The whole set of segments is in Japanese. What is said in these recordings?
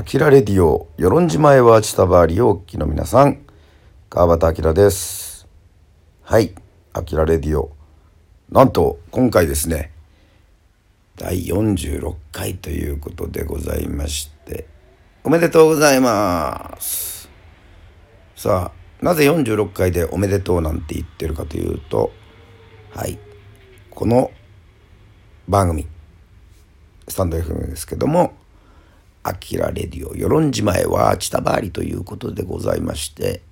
アキラレディオ、与論島へは千田バーリをお聞きの皆さん、川端明です。はい、アキラレディオ。なんと、今回ですね、第46回ということでございまして、おめでとうございます。さあ、なぜ46回でおめでとうなんて言ってるかというと、はい、この番組、スタンド FM ですけども、アキラレディオ、与論島へは千田バーリということでございまして、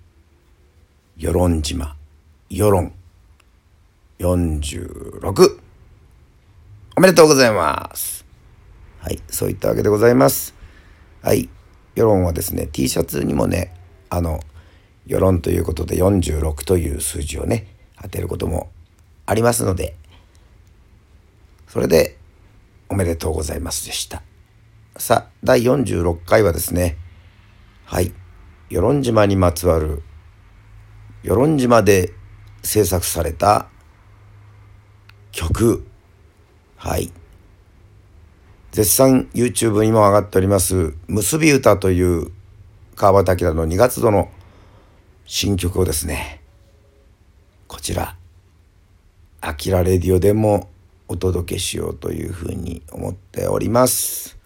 与論島、与論、46、おめでとうございます。はい、そういったわけでございます。はい、世論はですね、T シャツにもね、あの、世論ということで46という数字をね、当てることもありますので、それで、おめでとうございますでした。さあ、第46回はですね、はい、与論島にまつわる、与論島で制作された曲、はい、絶賛 YouTube にも上がっております、結び歌という川端明の2月度の新曲をですね、こちら、アキラレディオでもお届けしようというふうに思っております。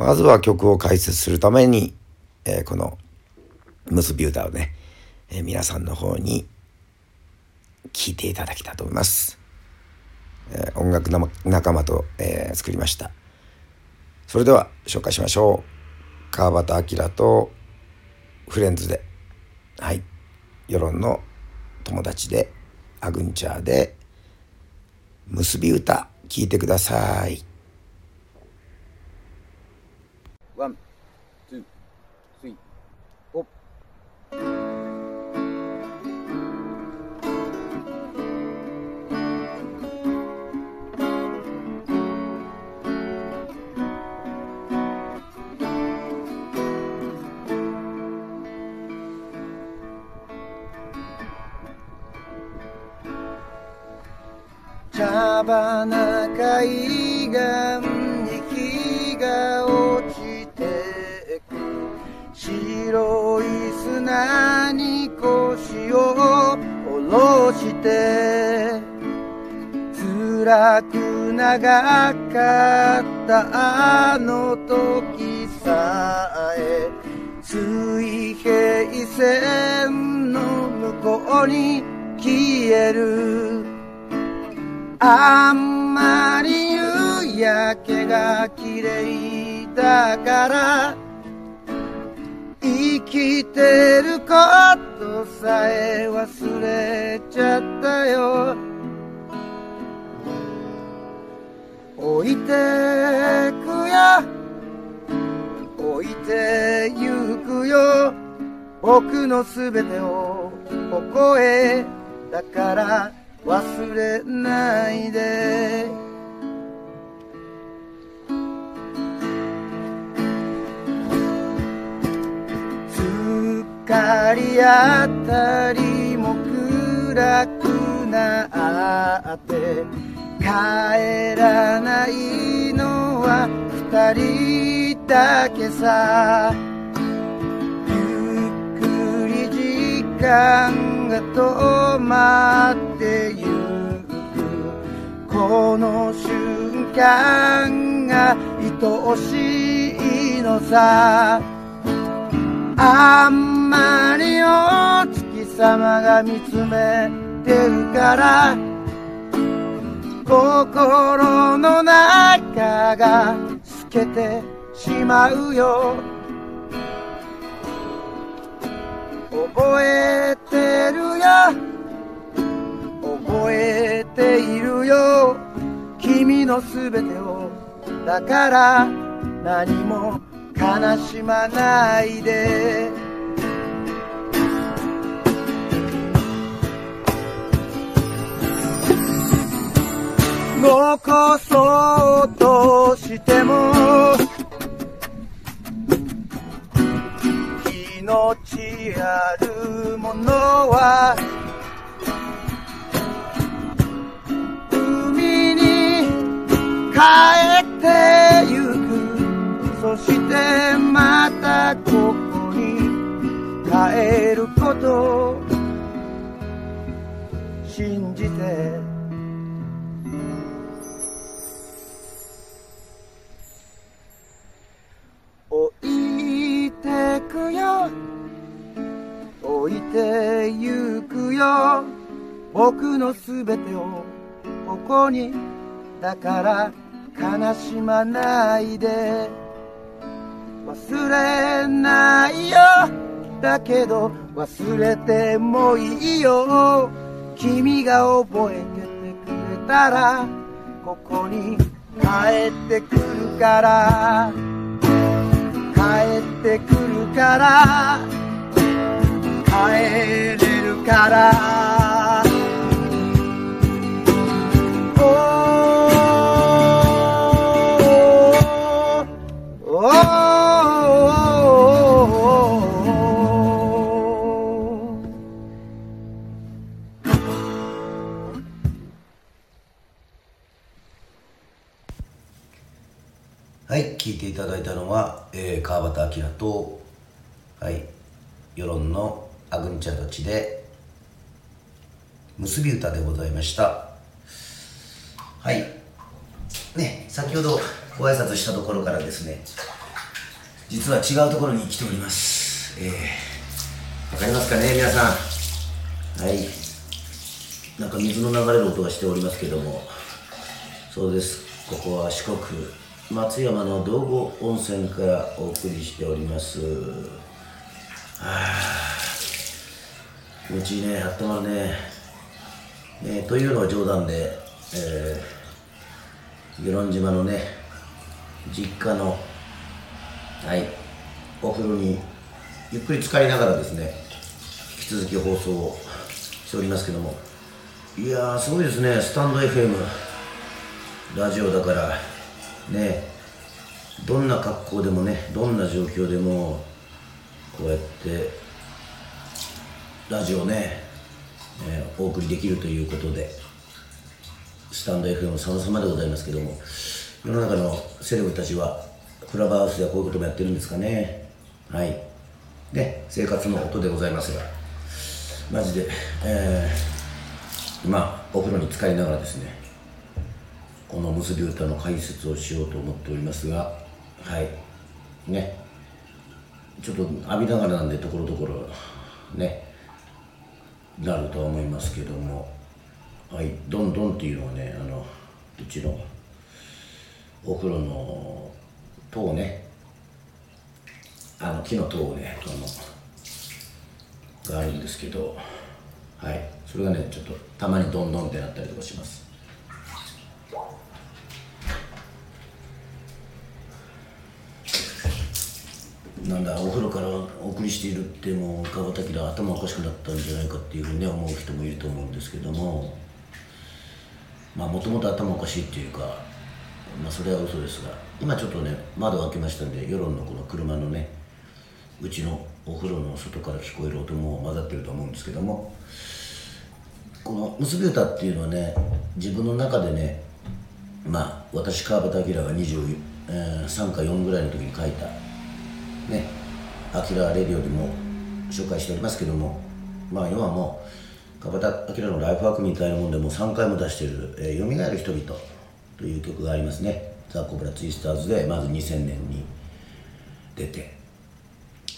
まずは曲を解説するために、えー、この結び歌をね、えー、皆さんの方に聴いていただきたいと思います。えー、音楽仲間と、え作りました。それでは紹介しましょう。川端明とフレンズで、はい、世論の友達で、アグンチャーで、結び歌、聴いてください。茶花海岸に日が落ちてく白い砂に腰を下ろして辛く長かったあの時さえ水平線の向こうに消える。あんまり夕焼けが綺麗だから生きてることさえ忘れちゃったよ。置いてくよ。置いてゆくよ。僕のすべてをここへ。だから忘れないで。つかり当たりも暗くなって帰らないのは二人だけさ。ゆっくり時間が止まってゆくこの瞬間が愛しいのさ。あんまりお月様が見つめてるから心の中が透けてしまうよ。覚えてるよ。覚えているよ。君のすべてを。だから何も悲しまないで。残そうとしても命あるものは海に帰ってゆく。そしてまたここに帰ること。信じて。僕のすべてをここにだから悲しまないで。忘れないよ。だけど忘れてもいいよ。君が覚えててくれたらここに帰ってくるから。帰ってくるから。帰れるから。ただいたのは、えー川端明と、はい、世論のアグンチャたちで、結び歌でございました。はい。ね、先ほどご挨拶したところからですね、実は違うところに来ております。えー、わかりますかね、皆さん。はい。なんか水の流れる音がしておりますけども、そうです。ここは四国松山の道後温泉からお送りしております。はあ、気持ちいいね、あったまるね。ねというのは冗談で、えー、与論島のね、実家の、はい、お風呂にゆっくり浸かりながらですね、引き続き放送をしておりますけども、いやー、すごいですね、スタンド FM。ラジオだからねどんな格好でもねどんな状況でもこうやってラジオね、えお送りできるということでスタンド FM 様々でございますけども世の中のセレブたちはクラブハウスではこういうこともやってるんですかね。はい。で生活の音でございますがマジで、えー今お風呂に浸かりながらですねこの結び歌の解説をしようと思っておりますがはい。ね。ちょっと浴びながらなんでところどころねなるとは思いますけどもはい。どんどんっていうのはねあのうちのお風呂の塔ね。あの木の塔をねあのがあるんですけどはい。それがねちょっとたまにどんどんってなったりとかします。なんだお風呂からお送りしているってもう川端明頭おかしくなったんじゃないかっていうふうにね思う人もいると思うんですけどもまあもともと頭おかしいっていうかまあそれは嘘ですが今ちょっとね窓を開けましたんで世論のこの車のねうちのお風呂の外から聞こえる音も混ざってると思うんですけどもこの「結び歌」っていうのはね自分の中でねまあ私川端明が23か4ぐらいの時に書いたね「アキラレディオ」でも紹介しておりますけどもまあ要はもう川端明のライフワークみたいなもんでもう3回も出している「えー、蘇る人々」という曲がありますね。ザ・コブラツイスターズでまず2000年に出て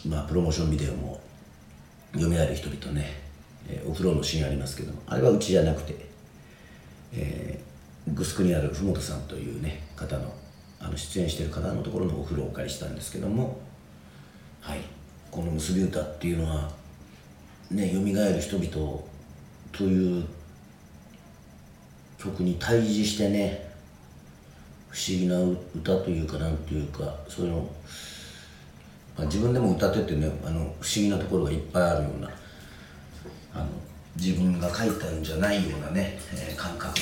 まあプロモーションビデオも「蘇る人々ね」えーお風呂のシーンありますけどもあれはうちじゃなくて、えー、グスクにあるふもとさんというね方のあの出演してる方のところのお風呂をお借りしたんですけどもはい。この「結び歌」っていうのはね「蘇る人々」という曲に対峙してね不思議な歌というかなんていうかそういうの、まあ、自分でも歌っててねあの不思議なところがいっぱいあるようなあの自分が書いたんじゃないようなね、えー感覚、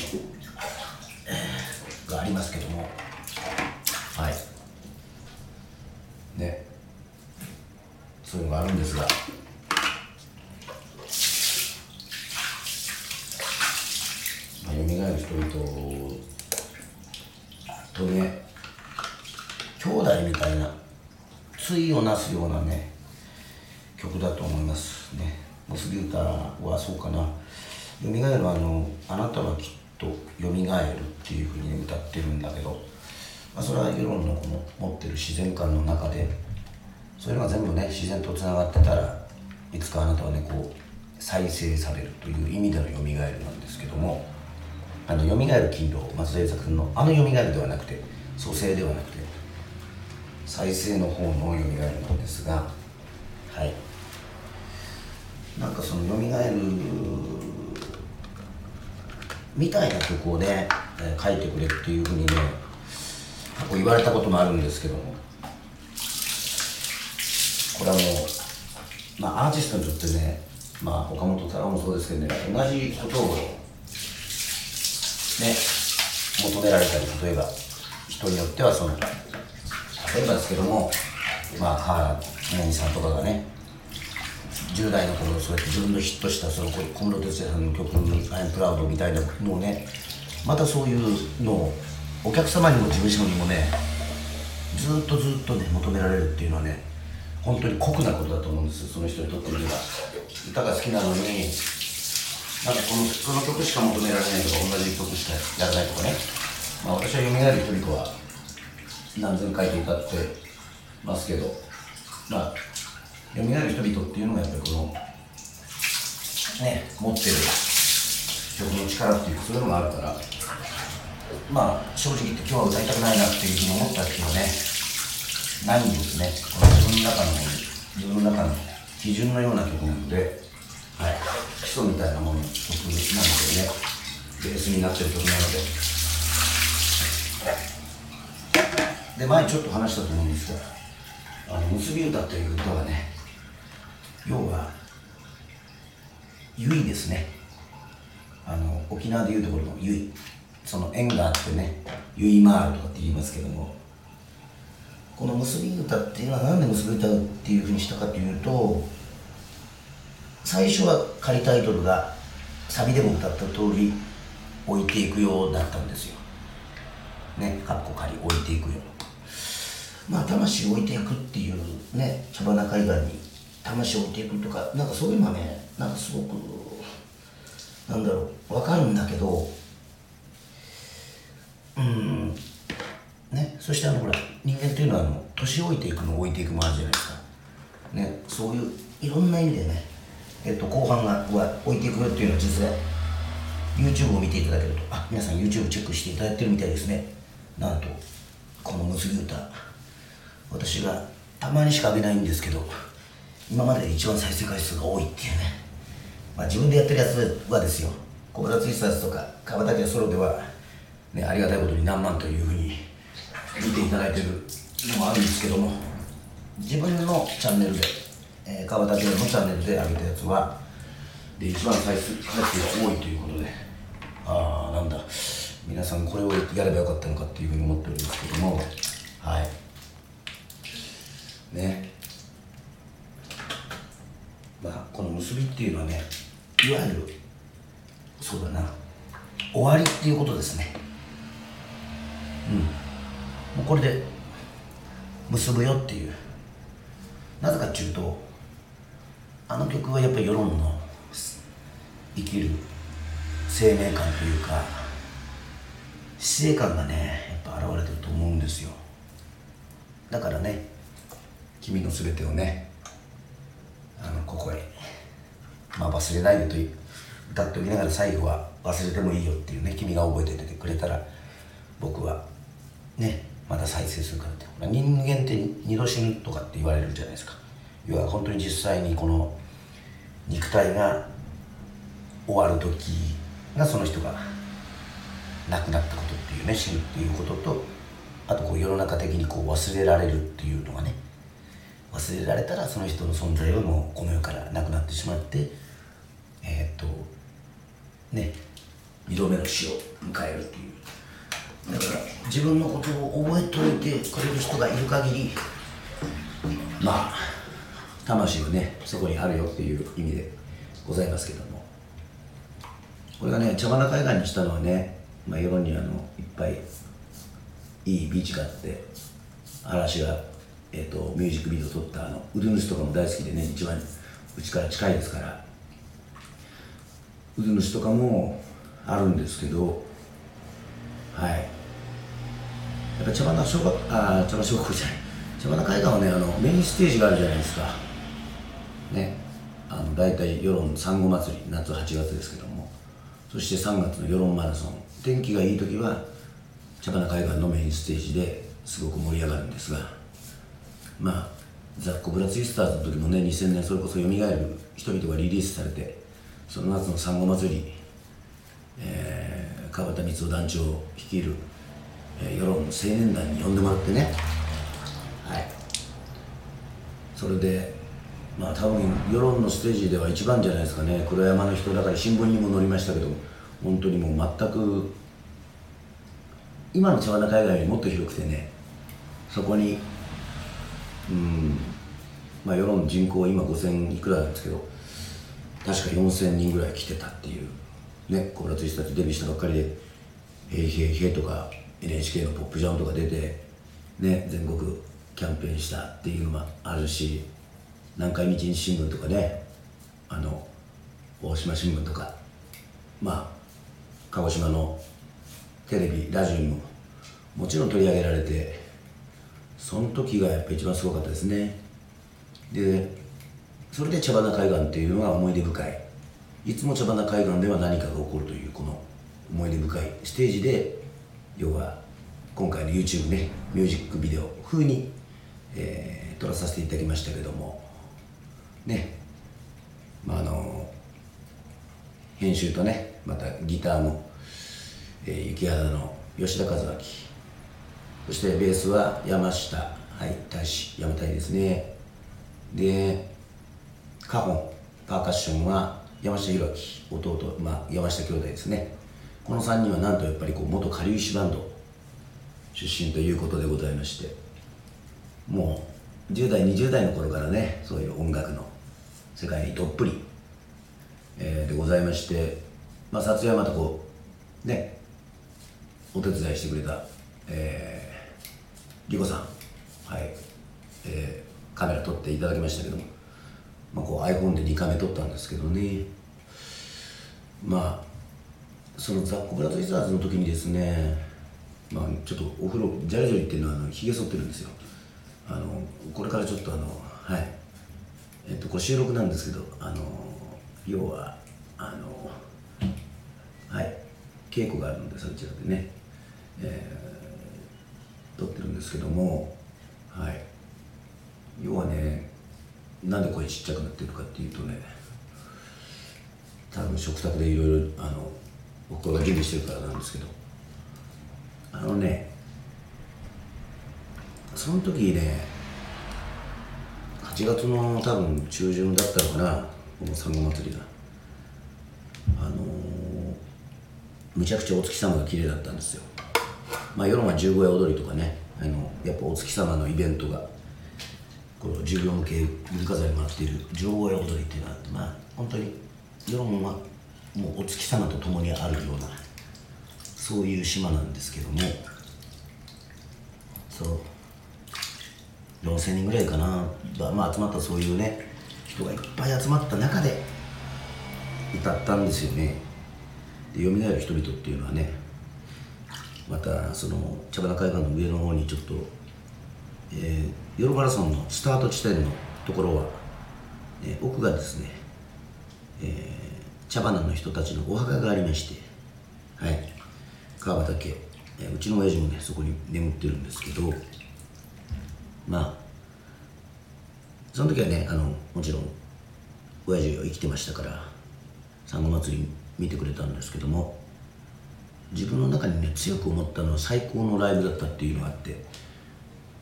えーがありますけどもはいねそういうのがあるんですがまあ、蘇る人々とね兄弟みたいなすようなね曲だと思いますね。結び歌はそうかな「よみがえる」はあの「あなたはきっとよみがえる」っていうふうに、ね、歌ってるんだけど、まあ、それは世論のこの持ってる自然観の中でそういうのが全部ね自然とつながってたらいつかあなたはねこう再生されるという意味でのよみがえるなんですけどもあのよみがえる勤労松田優作君のあのよみがえるではなくて蘇生ではなくて再生の方のよみがえるなんですがはい。なんかそのよみがえるみたいな曲をね、えー書いてくれっていうふうにね過去言われたこともあるんですけども。これはもう、まあ、アーティストにとってね、まあ、岡本太郎もそうですけどね同じことをね求められたり例えば人によってはその例えばですけどもまあ母みなみさんとかがね10代の頃そうやって自分のヒットしたその小室哲哉さんの曲「アイムプラウド」みたいなのをねまたそういうのをお客様にも事務所にもねずっとずっとね求められるっていうのはね本当に酷なことだと思うんですその人にとってみれば。歌が好きなのになんかこのその曲しか求められないとか同じ曲しかやらないとかね。まあ私は「よみがえる人々」は何千回と歌ってますけどまあ「よみがえる人々」っていうのがやっぱりこのね持ってる曲の力っていうかそういうのがあるからまあ正直言って今日は歌いたくないなっていうふうに思ったっていうのはねないんですね。この自分の中の自分の中の基準のような曲なので、はい、基礎みたいなもの曲なのでねベースになってる曲なのでで前ちょっと話したと思うんですけど「あの結び歌」という歌はね要は結ですね。あの沖縄でいうところの結その縁があってね結い回るとかって言いますけども。この結び歌っていうのはなんで結び歌っていうふうにしたかというと最初は仮タイトルがサビでも歌った通り置いていくようだったんですよ。ねかっこ仮置いていくよまあ魂を置いていくっていうね茶花海岸に魂を置いていくとかなんかそういうのはねなんかすごくなんだろうわかるんだけどうんねそしてあのほら人間っていうのはあの年老いていくのを置いていくもあるじゃないですか。ねそういういろんな意味でねえっと後半が置いていくっていうのは実は YouTube を見ていただけるとあ皆さん YouTube チェックしていただいてるみたいですね。なんとこの結び歌。私がたまにしか上げないんですけど今までで一番再生回数が多いっていうね。まあ自分でやってるやつはですよ。コブラツイスターズとか川竹ソロではねありがたいことに何万というふうに見ていただいてるのもあるんですけども自分のチャンネルで、えー、川竹のチャンネルで上げたやつはで一番再生回数が多いということでああなんだ。皆さんこれをやればよかったのかっていうふうに思っておりますけどもはい。ね。まあこの結びっていうのはねいわゆるそうだな終わりっていうことですね。うん。もうこれで結ぶよっていう。なぜかっていうとあの曲はやっぱり世論の生きる生命感というか死生観がねやっぱ現れてると思うんですよ。だからね君の全てをねあのここへまあ忘れないでと歌っておきながら最後は忘れてもいいよっていうね君が覚えててくれたら僕はねまた再生するからって。人間って二度死ぬとかって言われるじゃないですか。要は本当に実際にこの肉体が終わる時がその人が亡くなったことっていうね死ぬっていうこととあとこう世の中的にこう忘れられるっていうのがね忘れられたらその人の存在はもうこの世からなくなってしまってえー、っとね二度目の死を迎えるっていう。だから自分のことを覚えておいてくれる人がいる限りまあ魂がねそこにあるよっていう意味でございますけども。これがね茶花海岸にしたのはね、まあ、世論にあのいっぱいいいビーチがあって嵐が、えーと、ミュージックビデオ撮ったあのウルヌスとかも大好きでね一番うちから近いですから。渦主とかもあるんですけどはい。やっぱ茶花小学あ茶花小学校じゃない。茶花海岸はねあのメインステージがあるじゃないですか。ね。あの大体世論産後祭り夏8月ですけども。そして3月の世論マラソン。天気がいい時は茶花海岸のメインステージですごく盛り上がるんですが。まあザコ・ブラツイスターズの時もね2000年それこそ蘇る人々がリリースされてその夏の産後祭り、えー、川端光夫団長を率いる、えー、世論の青年団に呼んでもらってね。はい。それでまあ多分世論のステージでは一番じゃないですかね。黒山の人だから新聞にも載りましたけど本当にもう全く今の茶花海岸よりもっと広くてねそこにうん。まあ世論人口今5000いくらなんですけど確か4000人ぐらい来てたっていうねコブラツイスターズデビューしたばっかりで「へいへいへい」とか NHK の「ポップジャン」とか出てね全国キャンペーンしたっていうのもあるし南海日日新聞とかねあの大島新聞とかまあ鹿児島のテレビラジオにももちろん取り上げられてその時がやっぱ一番すごかったですね。でそれで茶花海岸っていうのが思い出深い。いつも茶花海岸では何かが起こるというこの思い出深いステージで要は今回の YouTube ねミュージックビデオ風に、えー、撮らさせていただきましたけども。ね。まああの編集とねまたギターも、えー、雪肌の吉田和明そしてベースは山下。はい大使山谷ですね。でカホンパーカッションは山下弘明弟、まあ、山下兄弟ですね。この3人はなんとやっぱりこう元かりゆしバンド出身ということでございましてもう10代20代の頃からねそういう音楽の世界にどっぷり、えー、でございまして、まあ、撮影はまたこうねお手伝いしてくれた、えー、リコさん。はい、えー、カメラ撮っていただきましたけども。まあ、こう iPhone で2回目撮ったんですけどね。まあそのザック・ブラザーズ・イザーズの時にですねまあちょっとお風呂ジャリジャリっていうのはあのひげ剃ってるんですよ。あのこれからちょっとあのはい。えっとこ収録なんですけどあの要はあのはい。稽古があるのでそちらでね、えー、撮ってるんですけどもはい。要はねなんで声ちっちゃくなってるかっていうとね多分食卓でいろいろあの僕が準備してるからなんですけど。あのねその時ね8月の多分中旬だったのかなこの産後祭りが。あのー、むちゃくちゃお月様が綺麗だったんですよ。まあ夜は十五夜踊りとかねあのやっぱお月様のイベントがこの授業向け文化財をもらっている上映踊りっていうのはまあ本当に世論はもうお月様と共にあるようなそういう島なんですけどもそう4000人ぐらいかな、まあ、集まったそういうね人がいっぱい集まった中で歌ったんですよね。で蘇る人々っていうのはねまたその茶花海岸の上の方にちょっとえー、ヨルマラソンのスタート地点のところは、えー、奥がですね、えー、茶花の人たちのお墓がありまして、はい、川端家、えー、うちの親父もねそこに眠ってるんですけどまあその時はねあのもちろん親父は生きてましたから産後祭り見てくれたんですけども自分の中にね強く思ったのは最高のライブだったっていうのがあって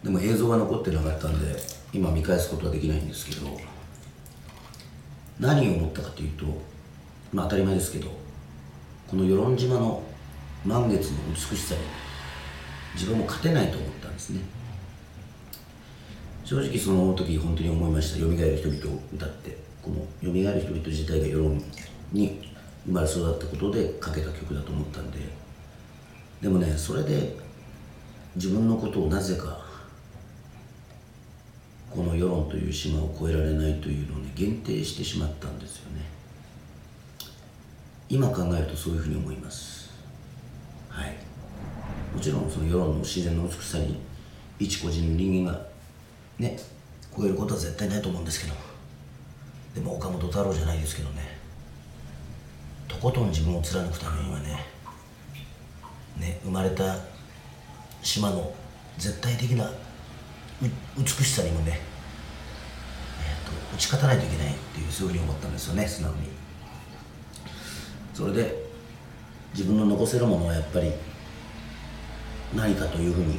でも映像が残ってなかったんで今見返すことはできないんですけど何を思ったかというとまあ当たり前ですけどこの与論島の満月の美しさに自分も勝てないと思ったんですね。正直その時本当に思いました「よみがえる人々」を歌ってこの「よみがえる人々」自体が世論に生まれ育ったことで書けた曲だと思ったんで。でもねそれで自分のことをなぜかこの世論という島を越えられないというのをね限定してしまったんですよね。今考えるとそういうふうに思います。はい。もちろんその世論の自然の美しさに一個人の人間がね超えることは絶対ないと思うんですけど。でも岡本太郎じゃないですけどね。とことん自分を貫くためにはねね生まれた島の絶対的な美しさにもね、えーと、打ち勝たないといけないっていうそういうふうに思ったんですよね素直に。それで自分の残せるものはやっぱり何かというふうに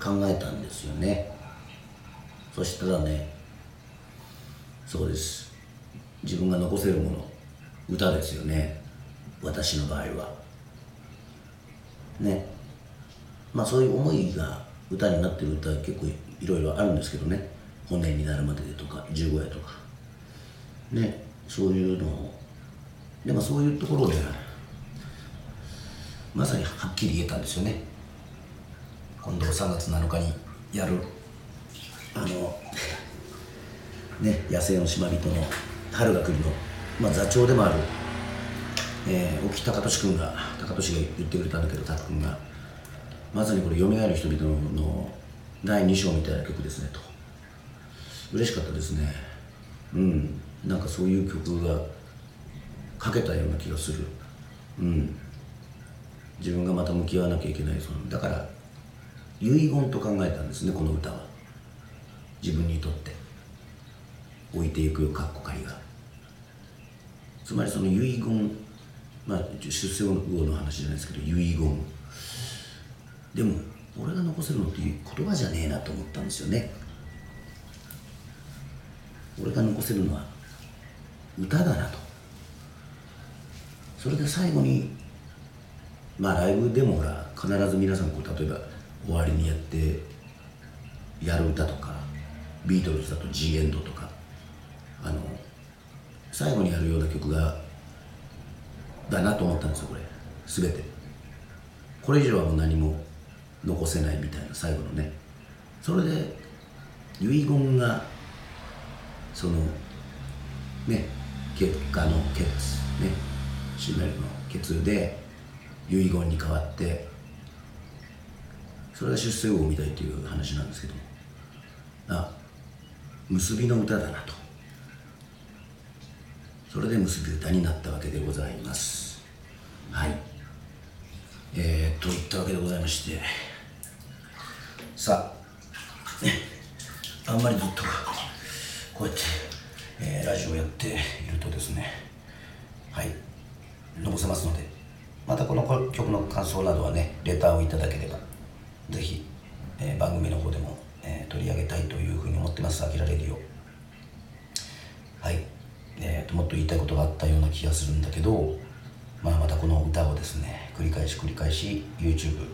考えたんですよね。そしたらねそうです。自分が残せるもの歌ですよね。私の場合は。ね。まあそういう思いが歌になってる歌は結構いろいろあるんですけどね。骨になるまででとか十五夜とか。ね。そういうのを。でもそういうところでまさにはっきり言えたんですよね。今度3月7日にやるあのね野生の島人の春が来るの、まあ、座長でもある、えー、沖高俊君が高俊が言ってくれたんだけど拓君が。まさにこれ「よみがえる人々の」第2章みたいな曲ですねと。嬉しかったですね。うん。なんかそういう曲が書けたような気がする。うん。自分がまた向き合わなきゃいけないそのだから遺言と考えたんですねこの歌は。自分にとって。置いていくよかっこかりが。つまりその遺言まあ出世後の話じゃないですけど遺言。でも俺が残せるのって言葉じゃねえなと思ったんですよね。俺が残せるのは歌だなと。それで最後にまあライブでもほら必ず皆さんこう例えば終わりにやってやる歌とかビートルズだと「G エンド」とか最後にやるような曲がだなと思ったんですよこれ。全て。これ以上はもう何も残せないみたいな最後のね。それで遺言がそのね結果のケツね。シュメルのケツで遺言に変わってそれが出世を生みたいという話なんですけどあ結びの歌だなと。それで結び歌になったわけでございます。はい。えー、といったわけでございまして。さあねあんまりずっとこうやって、えー、ラジオやっているとですね。はい。残せますのでまたこの曲の感想などはねレターをいただければぜひ、えー、番組の方でも、えー、取り上げたいというふうに思ってます「あきらレディオ」はい、えーと、もっと言いたいことがあったような気がするんだけど、まあ、またこの歌をですね繰り返し繰り返し YouTube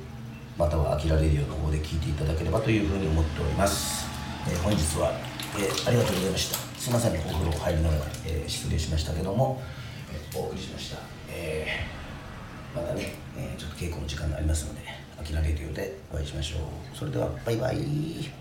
または「あきらレディオ」の方で聴いていただければというふうに思っております、えー、本日は、えー、ありがとうございました。すいませんお風呂入りながら、えー、失礼しましたけども、えー、お送りしました、えー、またね、えー、ちょっと稽古の時間がありますので「あきらレディオ」でお会いしましょう。それではバイバイ。